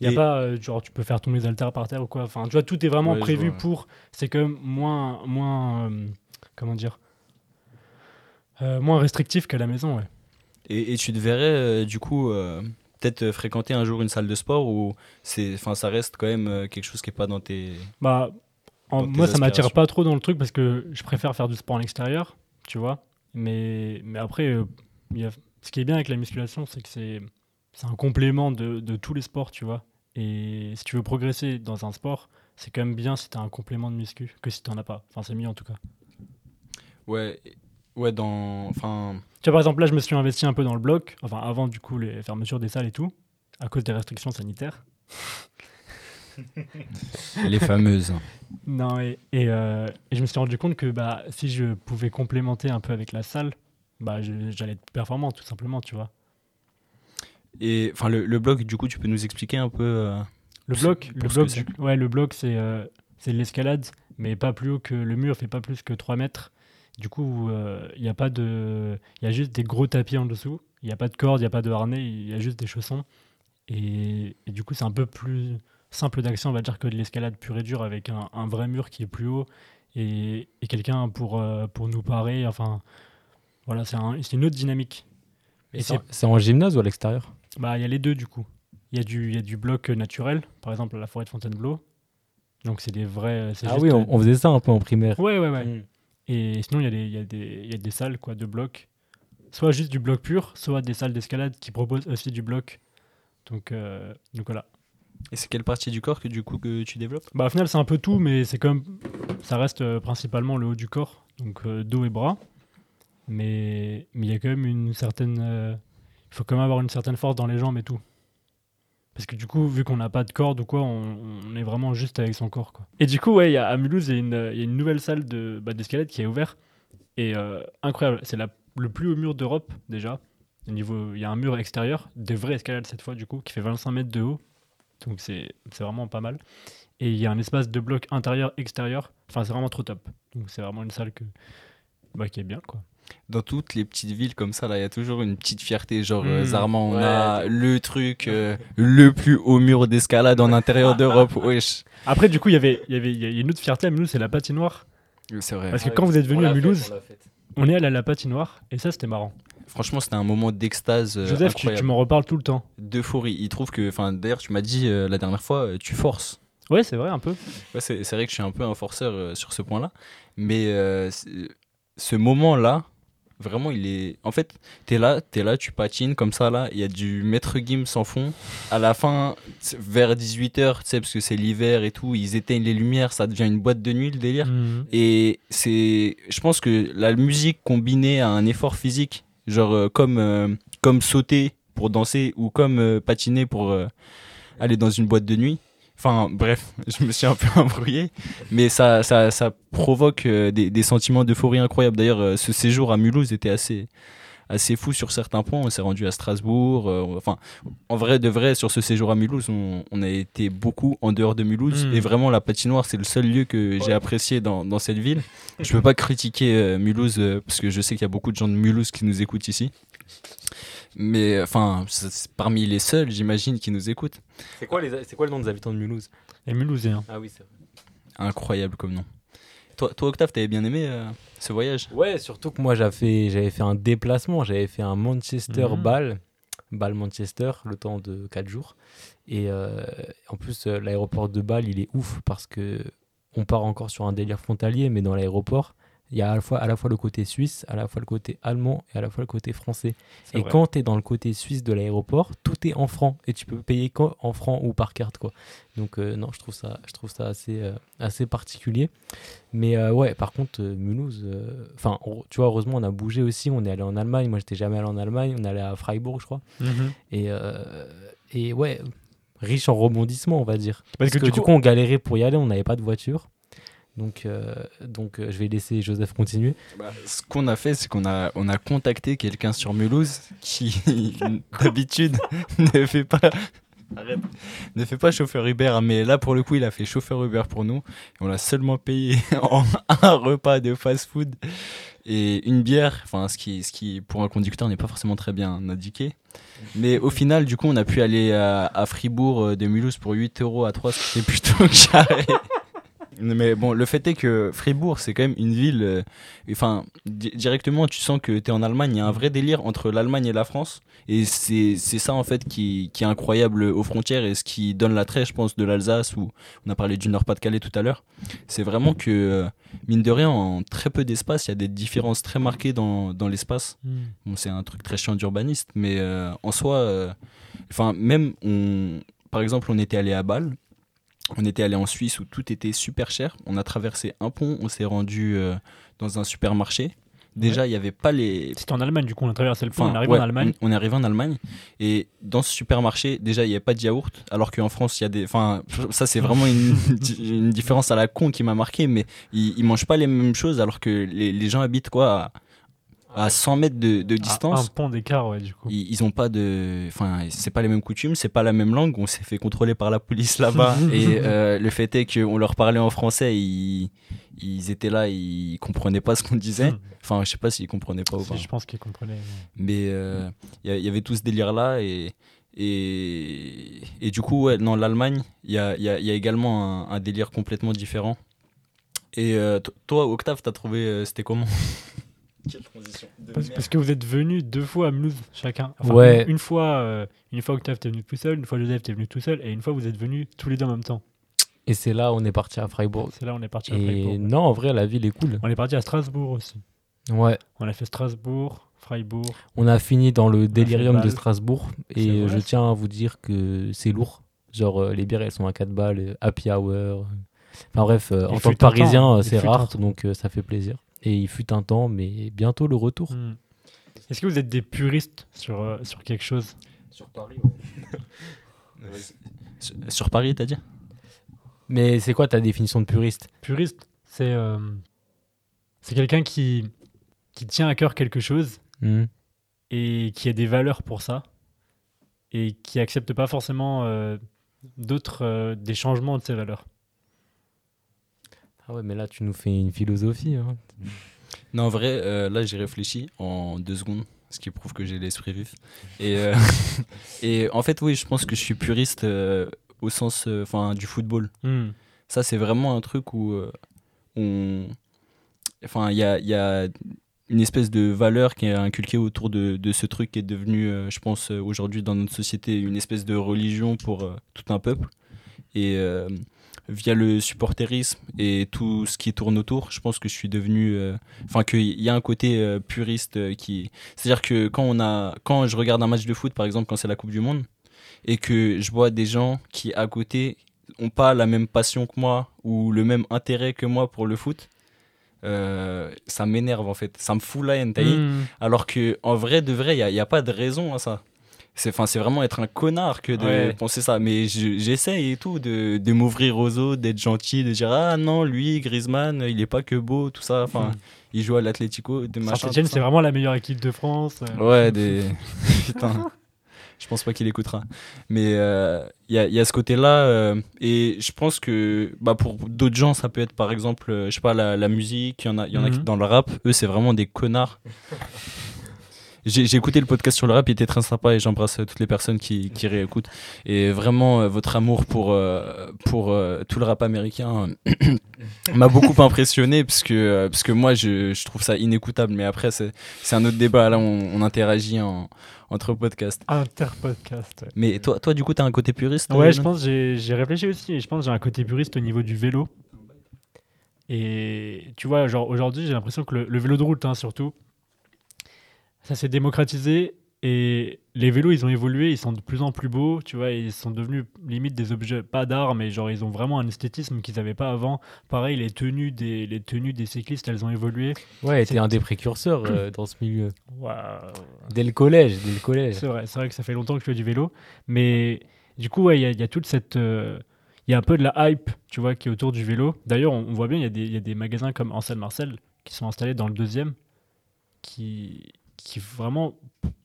Il y a
Et-
pas, euh, genre, tu peux faire tomber les haltères par terre ou quoi. Enfin, tu vois, tout est vraiment
Ouais,
prévu
vois, ouais.
pour. C'est quand même moins, moins, euh, comment dire, Euh, moins restrictif qu'à la maison, ouais.
Et, et tu te verrais, du coup, peut-être euh, fréquenter un jour une salle de sport ou c'est, enfin, ça reste quand même euh, quelque chose qui est pas dans tes.
Bah, en-
Dans tes
moi, ça m'attire pas trop dans le truc parce que je préfère faire du sport en extérieur, tu vois. Mais, mais après, euh, il y a, ce qui est bien avec la musculation, c'est que c'est, c'est un complément de, de tous les sports, tu vois. Et si tu veux progresser dans un sport, c'est quand même bien si tu as un complément de muscu que si tu n'en as pas. Enfin, c'est mieux en tout cas.
Ouais, ouais, dans, enfin,
Tu vois, par exemple, là, je me suis investi un peu dans le bloc, enfin, avant du coup les fermetures des salles et tout, à cause des restrictions sanitaires. *laughs*
les fameuses.
Non, et, et, euh, et je me suis rendu compte que bah, si je pouvais complémenter un peu avec la salle, bah, j'allais être performant, tout simplement, tu vois.
Et enfin, le, le blog, du coup, tu peux nous expliquer un peu. euh,
Le bloc,
ce-
le bloc,
que c'est?
du- ouais, le bloc, c'est euh, c'est de l'escalade, mais pas plus haut que le mur, fait pas plus que 3 mètres. Du coup, il n'y a pas de, il y a juste des gros tapis en dessous. Il n'y a pas de corde, il n'y a pas de harnais, il y a juste des chaussons. Et, et du coup, c'est un peu plus simple d'accès, on va dire, que de l'escalade pure et dure avec un, un vrai mur qui est plus haut et, et quelqu'un pour, euh, pour nous parer. Enfin, voilà, c'est un- c'est une autre dynamique. Et c'est
en gymnase ou à l'extérieur?
Bah, il y a les deux du coup. Il y, a du- y a du bloc euh, naturel, par exemple à la forêt de Fontainebleau. Donc c'est des vrais.
Ah
juste,
oui,
euh,
on, on faisait ça un peu en primaire.
Ouais, ouais, ouais.
Mm.
Et sinon, il y, a des- y, a des- il y a des salles quoi, de blocs. Soit juste du bloc pur, soit des salles d'escalade qui proposent aussi du bloc. Donc, euh, donc voilà.
Et c'est quelle partie du corps que du coup que tu développes?
Bah, au final, c'est un peu tout, mais c'est comme ça reste euh, principalement le haut du corps, donc euh, dos et bras. Mais mais il y a quand même une certaine, il faut quand même avoir une certaine force dans les jambes et tout. Parce que du coup, vu qu'on n'a pas de corde ou quoi, on, est vraiment juste avec son corps. Quoi. Et du coup, ouais, à Mulhouse, il y, a une- nouvelle salle de, bah, d'escalade qui est ouverte. Et euh, incroyable, c'est le plus haut mur d'Europe déjà. Il y a un mur extérieur, de vraie escalade cette fois, du coup, qui fait 25 mètres de haut. Donc c'est, vraiment pas mal. Et il y a un espace de bloc intérieur-extérieur. Enfin, c'est vraiment trop top. Donc c'est vraiment une salle bah, qui est bien, quoi.
Dans toutes les petites villes comme ça, là, il y a toujours une petite fierté. Genre, euh,
Mm.
Zarma, on
Ouais.
a le truc, euh, le plus haut mur d'escalade en intérieur *laughs* d'Europe. Wesh.
Après, du coup, il y avait, y avait y a une autre fierté à Mulhouse, c'est la patinoire.
C'est vrai.
Parce que quand vous êtes venu à Mulhouse, on est allé à la patinoire et ça, c'était marrant.
Franchement, c'était un moment d'extase euh,
Joseph, tu,
incroyable.
tu m'en reparles tout le temps.
D'euphorie. Il trouve que, enfin, d'ailleurs, tu m'as dit euh, la dernière fois, euh, tu forces.
Ouais, c'est vrai, un peu.
Ouais, c'est vrai que je suis un peu un forceur euh, sur ce point-là. Mais euh, ce moment-là, vraiment, il est. En fait, t'es là, t'es là, tu patines comme ça, là. Il y a du maître Gims en fond. À la fin, vers 18h, tu sais, parce que c'est l'hiver et tout, ils éteignent les lumières, ça devient une boîte de nuit, le délire.
Mhm.
Et c'est, je pense que la musique combinée à un effort physique, genre euh, comme, euh, comme sauter pour danser ou comme euh, patiner pour aller dans une boîte de nuit. Enfin bref, *laughs* je me suis un peu *laughs* embrouillé, mais ça, ça, ça provoque euh, des, des sentiments d'euphorie incroyables. D'ailleurs, euh, ce séjour à Mulhouse était assez, assez fou sur certains points. On s'est rendu à Strasbourg. euh, enfin, en vrai, de vrai, sur ce séjour à Mulhouse, on, on a été beaucoup en dehors de Mulhouse.
Mm.
Et vraiment, la patinoire, c'est le seul lieu que j'ai apprécié dans, dans cette ville. Je peux pas critiquer euh, Mulhouse euh, parce que je sais qu'il y a beaucoup de gens de Mulhouse qui nous écoutent ici. Mais enfin, c'est parmi les seuls, j'imagine, qui nous écoutent.
C'est quoi, les- c'est quoi le nom des habitants de Mulhouse?
Les Mulhousiens.
Ah oui, c'est vrai.
Incroyable comme nom. Toi, toi Octave, t'avais bien aimé euh, ce voyage?
Ouais, surtout que moi j'avais fait, j'avais fait un déplacement, j'avais fait un Manchester-Bâle, Bâle-Manchester, le temps de 4 jours. Et euh, en plus, euh, l'aéroport de Bâle, il est ouf parce que on part encore sur un délire frontalier, mais dans l'aéroport, il y a à la, fois, à la fois le côté suisse, à la fois le côté allemand et à la fois le côté français. Et
vrai.
quand tu es dans le côté suisse de l'aéroport, tout est en francs et tu peux payer en francs ou par carte quoi. Donc euh, non, je trouve ça je trouve ça assez euh, assez particulier. Mais euh, ouais, par contre Mulhouse enfin on- tu vois heureusement on a bougé aussi, on est allé en Allemagne, moi j'étais jamais allé en Allemagne, on est allé à Freiburg je crois.
Mhm.
Et et ouais, riche en rebondissements, on va dire.
Parce
Parce,
que
que,
du
du
coup-
coup, on galérait pour y aller, on n'avait pas de voiture. Donc, euh, donc euh, je vais laisser Joseph continuer.
Ce qu'on a fait, c'est qu'on a, on a contacté quelqu'un sur Mulhouse qui, *laughs* d'habitude, *laughs* ne fait pas. Arrête. Ne fait pas chauffeur Uber, mais là pour le coup il a fait chauffeur Uber pour nous. On l'a seulement payé *laughs* en un repas de fast-food et une bière, enfin ce qui, ce qui pour un conducteur n'est pas forcément très bien indiqué. Mais au final, du coup, on a pu aller à, à Fribourg euh, de Mulhouse pour 8 euros à 3, ce qui était plutôt carré. Mais bon, le fait est que Fribourg, c'est quand même une ville. euh, Enfin, di- directement, tu sens que tu es en Allemagne. Il y a un vrai délire entre l'Allemagne et la France. Et c'est ça, en fait, qui, qui est incroyable aux frontières et ce qui donne l'attrait, je pense, de l'Alsace, où on a parlé du Nord-Pas-de-Calais tout à l'heure. C'est vraiment que, euh, mine de rien, en très peu d'espace, il y a des différences très marquées dans, dans l'espace. Bon, c'est un truc très chiant d'urbaniste, mais euh, en soi, enfin, même, on, par exemple, on était allé à Bâle, on était allé en Suisse où tout était super cher. On a traversé un pont, on s'est rendu euh, dans un supermarché. Déjà, il n'y avait pas les.
C'était en Allemagne, du coup, on a traversé le pont,
Enfin,
on
ouais,
en Allemagne.
On, on est arrivé en Allemagne et dans ce supermarché, déjà, il n'y avait pas de yaourt, alors qu'en France, il y a des. Enfin, ça, c'est vraiment une, *laughs* une différence à la con qui m'a marqué, mais ils, ils mangent pas les mêmes choses alors que les, les gens habitent quoi à, à 100 mètres de, de distance.
un pont d'écart, ouais, du coup.
Ils, ils ont pas de. Enfin, c'est pas les mêmes coutumes, c'est pas la même langue. On s'est fait contrôler par la police là-bas. *laughs* et euh, le fait est qu'on leur parlait en français, ils, ils étaient là, ils comprenaient pas ce qu'on disait.
Hmm.
Enfin, je sais pas s'ils comprenaient pas ou pas.
je pense qu'ils comprenaient.
Mais euh, il y avait tout ce délire-là. Et, et, et du coup, ouais, non, l'Allemagne, il y a, y a- y a également un, un délire complètement différent. Et euh, toi, Octave, t'as trouvé. C'était comment? Quelle transition de
Parce, que vous êtes venus deux fois à Mulhouse chacun. Enfin,
Ouais.
Une, une fois, euh, une fois Octave t'es venu tout seul, une fois Joseph t'es venu tout seul, et une fois vous êtes venus tous les deux en même temps.
Et c'est là où on est parti à Freiburg.
C'est là on est parti à
Et
Freiburg.
non, en vrai, la ville est cool.
On est parti à Strasbourg aussi.
Ouais.
On a fait Strasbourg, Freiburg.
On a fini dans le délirium de. Strasbourg. Et
vrai,
je tiens à vous dire que c'est lourd. Genre, euh, les bières, elles sont à 4 balles, happy hour. Enfin bref, euh, en tant que parisien, c'est rare, donc euh, ça fait plaisir. Et il fut un temps, mais bientôt le retour.
Hmm. Est-ce que vous êtes des puristes sur, euh, sur quelque chose?
Sur Paris, sur, *laughs* sur Paris, t'as dit?
Mais c'est quoi ta définition de puriste?
Puriste, c'est euh, c'est quelqu'un qui, qui tient à cœur quelque chose
Hmm.
et qui a des valeurs pour ça et qui accepte pas forcément euh, d'autres euh, des changements de ses valeurs.
Ah ouais, mais là, tu nous fais une philosophie. hein.
Non, en vrai, euh, là, j'ai réfléchi en deux secondes, ce qui prouve que j'ai l'esprit vif. Et, euh, *laughs* et en fait, oui, je pense que je suis puriste euh, au sens euh, enfin du football.
Hmm.
Ça, c'est vraiment un truc où euh, on. Enfin, il y a, il y a une espèce de valeur qui est inculquée autour de, de ce truc qui est devenu, euh, je pense, aujourd'hui dans notre société, une espèce de religion pour euh, tout un peuple. Et euh, via le supporterisme et tout ce qui tourne autour, je pense que je suis devenu. euh, Enfin, qu'il y a un côté euh, puriste euh, qui. C'est-à-dire que quand, on a, quand je regarde un match de foot, par exemple, quand c'est la Coupe du Monde, et que je vois des gens qui, à côté, ont pas la même passion que moi ou le même intérêt que moi pour le foot, euh, ça m'énerve en fait. Ça me fout la haine,
Hmm.
Alors que en vrai, de vrai, il n'y a, pas de raison à ça. C'est enfin, c'est vraiment être un connard que de
Ouais.
penser ça. Mais je- j'essaye et tout de, de m'ouvrir aux autres, d'être gentil, de dire Ah non, lui, Griezmann, il est pas que beau, tout ça. Enfin,
Hmm.
il joue à l'Atlético, de machin.
Saint-Etienne, c'est vraiment la meilleure équipe de France. euh.
Ouais, des. *laughs* Putain. Je pense pas qu'il écoutera. Mais euh, il y, a, il y a ce côté-là. euh, et je pense que bah, pour d'autres gens, ça peut être par exemple, euh, je sais pas, la, la musique. Il y en a, il y en a qui,
Mhm.
dans le rap, eux, c'est vraiment des connards. J'ai écouté le podcast sur le rap, il était très sympa et j'embrasse euh, toutes les personnes qui, qui réécoutent. Et vraiment, euh, votre amour pour, euh, pour tout le rap américain *coughs* m'a beaucoup impressionné parce que, parce que moi, je, je trouve ça inécoutable. Mais après, c'est c'est un autre débat. Là, on, on interagit en, entre podcasts.
Interpodcast. ouais.
Mais toi, toi du coup, t'as un côté puriste
Ouais, je pense, j'ai j'ai réfléchi aussi, et je pense que j'ai un côté puriste au niveau du vélo. Et tu vois, genre aujourd'hui, j'ai l'impression que le, le vélo de route, hein, surtout, ça s'est démocratisé et les vélos, ils ont évolué, ils sont de plus en plus beaux, tu vois, ils sont devenus limite des objets, pas d'art, mais genre ils ont vraiment un esthétisme qu'ils n'avaient pas avant. Pareil, les tenues des, les tenues des cyclistes, elles ont évolué.
Ouais,
C'est-
t'es un des précurseurs euh, *clears throat* dans ce milieu.
Waouh.
Dès le collège, dès le collège.
C'est vrai, c'est vrai que ça fait longtemps que je fais du vélo, mais du coup, ouais, il y, y a toute cette, euh, il y a un peu de la hype, tu vois, qui est autour du vélo. D'ailleurs, on, on voit bien, il y, a des- il y a des magasins comme Ansel Marcel qui sont installés dans le deuxième, qui, qui vraiment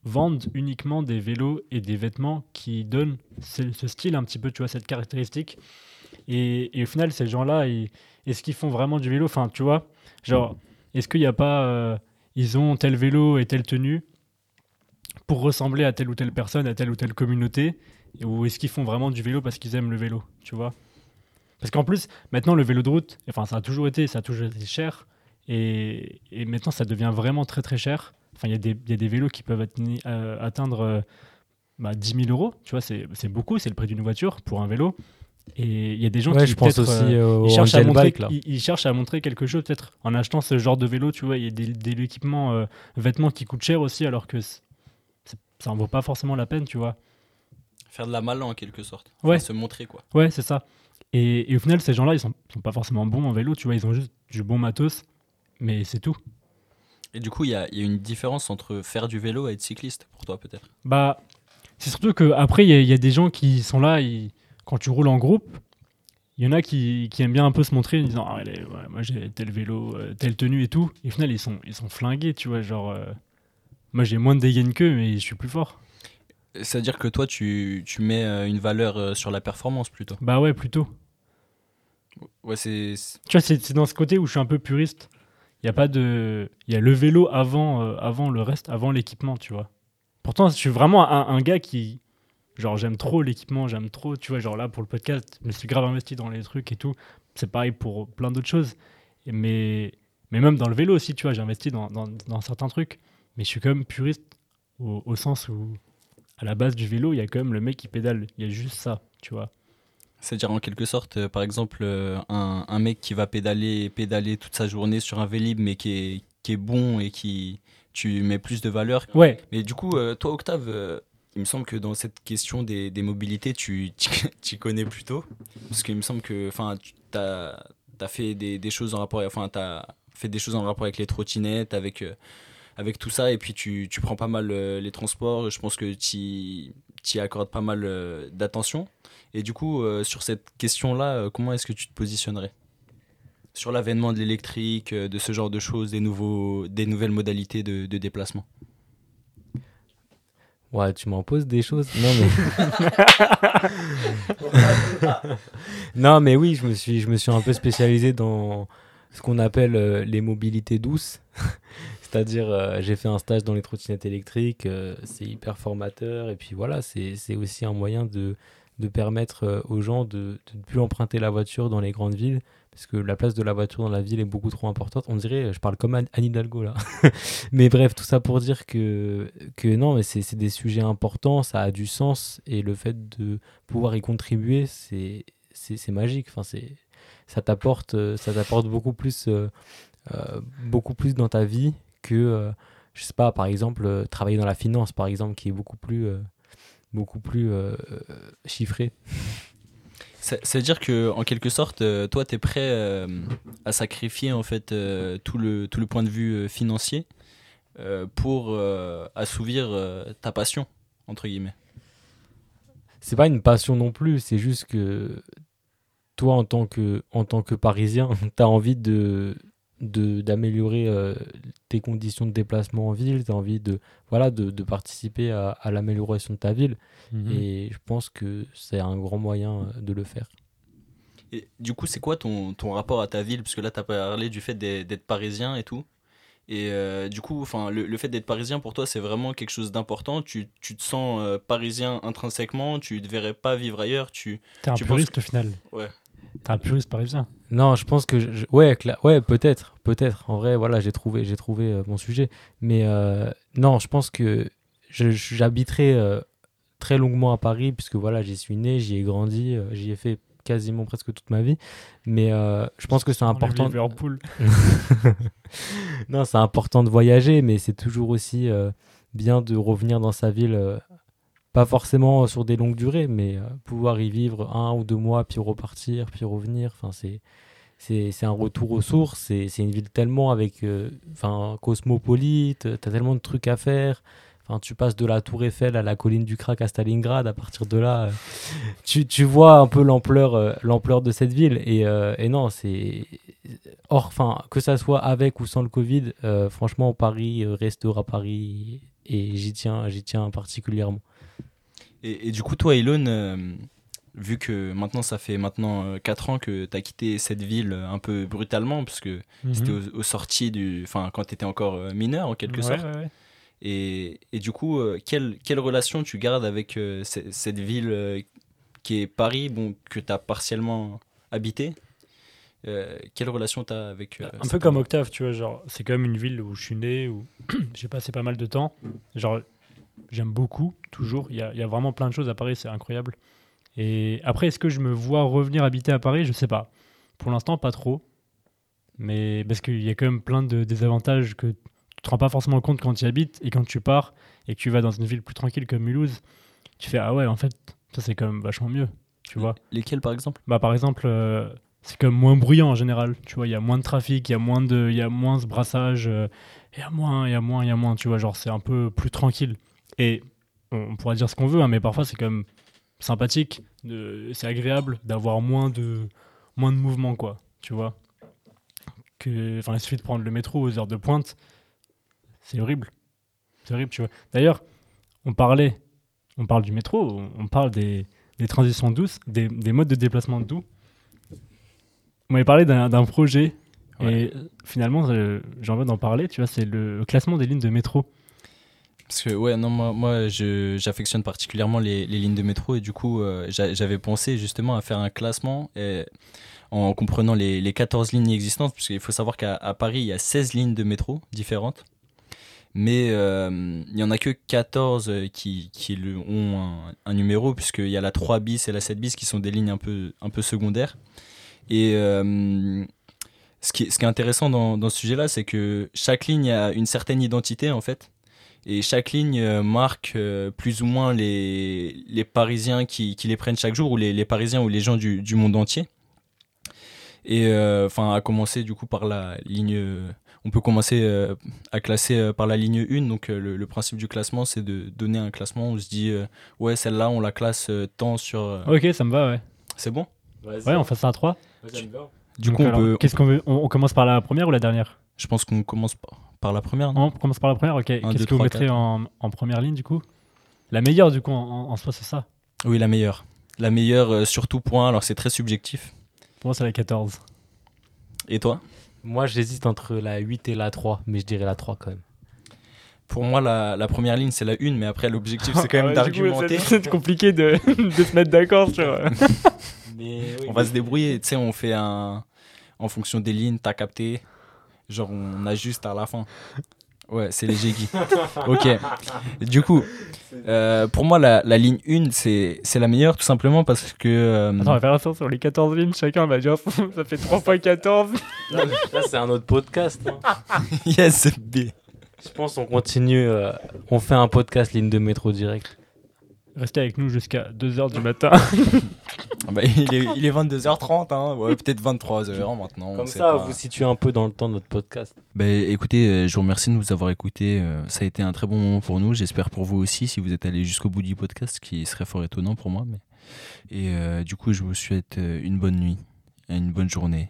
vendent uniquement des vélos et des vêtements qui donnent ce, style un petit peu, tu vois, cette caractéristique. Et, et au final, ces gens-là, est-ce qu'ils font vraiment du vélo? Enfin, tu vois, genre, est-ce qu'il n'y a pas, euh, ils ont tel vélo et telle tenue pour ressembler à telle ou telle personne, à telle ou telle communauté? Ou est-ce qu'ils font vraiment du vélo parce qu'ils aiment le vélo, tu vois? Parce qu'en plus, maintenant, le vélo de route, enfin, ça a toujours été, ça a toujours été cher. Et, et maintenant, ça devient vraiment très très cher. Enfin, il y, a des- il y a des vélos qui peuvent atteindre, euh, atteindre euh, bah, 10 000 euros. Tu vois, c'est beaucoup, c'est le prix d'une voiture pour un vélo. Et il y a des gens
Ouais,
qui
je pense aussi
euh,
au
ils cherchent, à montrer,
Bike, là.
ils, ils cherchent à montrer quelque chose, peut-être en achetant ce genre de vélo, tu vois, il y a des, des équipements, euh, vêtements qui coûtent cher aussi, alors que ça en vaut pas forcément la peine, tu vois.
Faire de la malle en quelque sorte.
Ouais.
se montrer quoi.
Ouais, c'est ça. Et, et au final, ces gens-là, ils sont, sont pas forcément bons en vélo, tu vois, ils ont juste du bon matos, mais c'est tout.
Et du coup, il y a, il y a une différence entre faire du vélo et être cycliste pour toi peut-être?
Bah, c'est surtout que après, il y, a- il y a des gens qui sont là, quand tu roules en groupe, il y en a qui, qui aiment bien un peu se montrer en disant ah, allez, ouais, moi j'ai tel vélo, euh, telle tenue et tout. Et au final, ils sont, ils sont flingués, tu vois. Genre, euh, moi j'ai moins de dégaine qu'eux, mais je suis plus fort.
C'est-à-dire que toi, tu, tu mets euh, une valeur sur la performance plutôt?
Bah ouais, plutôt.
Ouais, c'est.
Tu vois, c'est dans ce côté où je suis un peu puriste. Il y a pas de. Y a le vélo avant, euh, avant le reste, avant l'équipement, tu vois. Pourtant, je suis vraiment un, gars qui. Genre, j'aime trop l'équipement, j'aime trop, tu vois, genre là, pour le podcast, je me suis grave investi dans les trucs et tout. C'est pareil pour plein d'autres choses. Mais, mais même dans le vélo aussi, tu vois, j'ai investi dans, dans, dans certains trucs. Mais je suis quand même puriste au, au sens où, à la base du vélo, il y a quand même le mec qui pédale. Il y a juste ça, tu vois.
C'est-à-dire en quelque sorte, euh, par exemple, euh, un, un mec qui va pédaler, pédaler toute sa journée sur un Vélib, mais qui est, qui est bon et qui tu mets plus de valeur.
Ouais,
Mais du coup, euh, toi, Octave, il me semble que dans cette question des, des mobilités, tu tu *laughs* connais plutôt. Parce qu'il me semble que enfin, tu as, fait des, des choses en rapport, enfin, t'as fait des choses en rapport avec les trottinettes, avec, euh, avec tout ça, et puis tu, tu prends pas mal euh, les transports. Je pense que tu y accordes pas mal euh, d'attention. Et du coup, euh, sur cette question-là, euh, comment est-ce que tu te positionnerais? Sur l'avènement de l'électrique, de ce genre de choses, des, nouveaux, des nouvelles modalités de, déplacement?
Ouais, tu m'en poses des choses. Non, mais. *laughs* non, mais oui, je me suis, je me suis un peu spécialisé dans ce qu'on appelle les mobilités douces. C'est-à-dire, euh, j'ai fait un stage dans les trottinettes électriques. euh, c'est hyper formateur. Et puis voilà, c'est aussi un moyen de, de permettre euh, aux gens de ne plus emprunter la voiture dans les grandes villes. Parce que la place de la voiture dans la ville est beaucoup trop importante. On dirait, je parle comme Anne Hidalgo là. *laughs* mais bref, tout ça pour dire que, que non, mais c'est des sujets importants, ça a du sens. Et le fait de pouvoir y contribuer, c'est magique. Enfin, ça t'apporte beaucoup plus beaucoup plus dans ta vie que euh, je sais pas par exemple euh, travailler dans la finance par exemple qui est beaucoup plus euh, beaucoup plus chiffré *laughs*
Ça, veut dire que en quelque sorte, toi, tu es prêt euh, à sacrifier en fait euh, tout le tout le point de vue euh, financier pour assouvir ta passion entre guillemets?
c'est pas une passion non plus c'est juste que toi en tant que en tant que parisien *laughs* tu as envie de d'améliorer euh, tes conditions de déplacement en ville tu as envie de voilà de, de participer à, à l'amélioration de ta ville
Mhm.
et je pense que c'est un grand moyen euh, de le faire
Et du coup, c'est quoi ton, ton rapport à ta ville? Parce que là, tu as parlé du fait d'être parisien et tout. Et euh, du coup, enfin, le, le fait d'être parisien pour toi, c'est vraiment quelque chose d'important? Tu, tu te sens euh, parisien intrinsèquement? Tu ne devrais pas vivre ailleurs? Tu...
T'es un
Tu penses
puriste au final.
Ouais.
T'es un puriste parisien.
Non, je pense que je- ouais, peut-être, peut-être. En vrai, voilà, j'ai trouvé, j'ai trouvé euh, mon sujet. Mais euh, non, je pense que j'habiterai euh, très longuement à Paris puisque voilà, j'y suis né, j'y ai grandi, j'y ai fait quasiment presque toute ma vie. Mais je pense que c'est important.
Liverpool. *laughs*
non, c'est important de voyager, mais c'est toujours aussi bien de revenir dans sa ville. Euh, pas forcément sur des longues durées, mais euh, pouvoir y vivre un ou deux mois, puis repartir, puis revenir. Enfin, c'est c'est un retour aux sources. C'est une ville tellement avec, euh, enfin, cosmopolite. T'as tellement de trucs à faire. Enfin, tu passes de la Tour Eiffel à la colline du Krak à Stalingrad. À partir de là, euh, tu, tu vois un peu l'ampleur euh, l'ampleur de cette ville. Et, euh, et non, c'est Or, enfin, que ça soit avec ou sans le Covid, euh, franchement, Paris euh, restera Paris et j'y tiens, j'y tiens particulièrement.
Et, et du coup, toi, Elon, euh, vu que maintenant, ça fait maintenant 4 ans que tu as quitté cette ville euh, un peu brutalement, parce que c'était
Mhm.
aux, aux sorties du. Enfin, quand tu étais encore euh, mineur, en quelque
Ouais,
sorte.
ouais, ouais.
Et, et du coup, euh, quelle, quelle relation tu gardes avec euh, ce- cette ville euh, qui est Paris, bon, que tu as partiellement habité Euh, Quelle relation tu as avec. euh,
Un peu comme Octave, tu vois, genre, c'est quand même une ville où je suis né, où *clears throat* j'ai passé pas mal de temps. Genre, j'aime beaucoup, toujours. Il y a, il y a vraiment plein de choses à Paris, c'est incroyable. Et après, est-ce que je me vois revenir habiter à Paris? Je sais pas. Pour l'instant, pas trop. Mais parce qu'il y a quand même plein de désavantages que tu te rends pas forcément compte quand tu y habites. Et quand tu pars et que tu vas dans une ville plus tranquille comme Mulhouse, tu fais Ah ouais, en fait, ça c'est quand même vachement mieux. Tu vois
Lesquels, par exemple?
Bah, par exemple, euh, c'est comme moins bruyant en général. Tu vois, il y a moins de trafic, il y a moins de, il y a moins ce brassage, euh, il y a moins, il y a moins, il y a moins. Tu vois, genre c'est un peu plus tranquille. Et on, pourra dire ce qu'on veut, hein, mais parfois c'est quand même sympathique, c'est agréable d'avoir moins de, moins de mouvement, quoi. Tu vois. Que, enfin, il suffit de prendre le métro aux heures de pointe, c'est horrible. C'est horrible, tu vois. D'ailleurs, on parlait, on parle du métro, on, parle des, des transitions douces, des, des modes de déplacement doux. On m'avait parlé d'un projet et finalement euh, j'ai envie d'en parler, tu vois, c'est le classement des lignes de métro.
Parce que, ouais, non, moi, moi j'affectionne particulièrement les, les lignes de métro et du coup, euh, j'a- j'avais pensé justement à faire un classement en comprenant les, les 14 lignes existantes, parce qu'il faut savoir qu'à Paris, il y a 16 lignes de métro différentes. Mais euh, il y en a que 14 euh, qui, qui ont un, un numéro, puisqu'il y a la 3 bis et la 7 bis qui sont des lignes un peu, un peu secondaires. Et euh, ce, qui, ce qui est intéressant dans, dans ce sujet-là, c'est que chaque ligne a une certaine identité, en fait. Et chaque ligne euh, marque euh, plus ou moins les, les Parisiens qui, qui les prennent chaque jour, ou les, les Parisiens ou les gens du, du monde entier. Et euh, enfin, à commencer du coup par la ligne. On peut commencer euh, à classer euh, par la ligne 1. Donc, euh, le, le principe du classement, c'est de donner un classement. On se dit, euh, ouais, celle-là, on la classe euh, tant sur. euh,
Ok, ça me va, ouais.
C'est bon?
Ouais, on fait ça à 3.
Du
Donc,
coup, on
alors,
peut.
Qu'est-ce qu'on veut on, on commence par la première ou la dernière?
Je pense qu'on commence par, par la première, non
On commence par la première, ok. Qu'est-ce que vous mettrez en, en première ligne du coup? La meilleure du coup en, en- soi, c'est ça?
Oui, la meilleure. La meilleure euh, sur tout point, alors c'est très subjectif.
Pour moi, c'est la 14.
Et toi?
Moi, j'hésite entre la 8 et la 3, mais je dirais la 3 quand même.
Pour moi, la, la première ligne, c'est la 1, mais après, l'objectif, c'est *laughs* quand même d'argumenter.
C'est compliqué de, *laughs* de se mettre d'accord sur. *laughs*
Mais
On va se débrouiller, tu sais, on fait un. En fonction des lignes, t'as capté. Genre, on ajuste à la fin. Ouais, c'est les Guy. *laughs* ok. Du coup, euh, pour moi, la, la ligne 1, c'est c'est la meilleure, tout simplement parce que. euh,
Attends, on va faire attention sur les 14 lignes. Chacun va dire *laughs* ça fait 3 fois 14.
Là, c'est un autre podcast. hein. *laughs*
yes, B.
Je pense qu'on continue. euh, on fait un podcast ligne de métro direct.
Restez avec nous jusqu'à 2h du *laughs* matin.
Ah bah, il, est, il est 22h30, hein. ouais, peut-être 23h maintenant. on
Comme
sait
ça,
pas.
vous situez un peu dans le temps de notre podcast.
Bah, écoutez, euh, je vous remercie de nous avoir écoutés. euh, Ça a été un très bon moment pour nous. J'espère pour vous aussi, si vous êtes allé jusqu'au bout du podcast, ce qui serait fort étonnant pour moi. Mais... Et euh, du coup, je vous souhaite une bonne nuit, une bonne journée.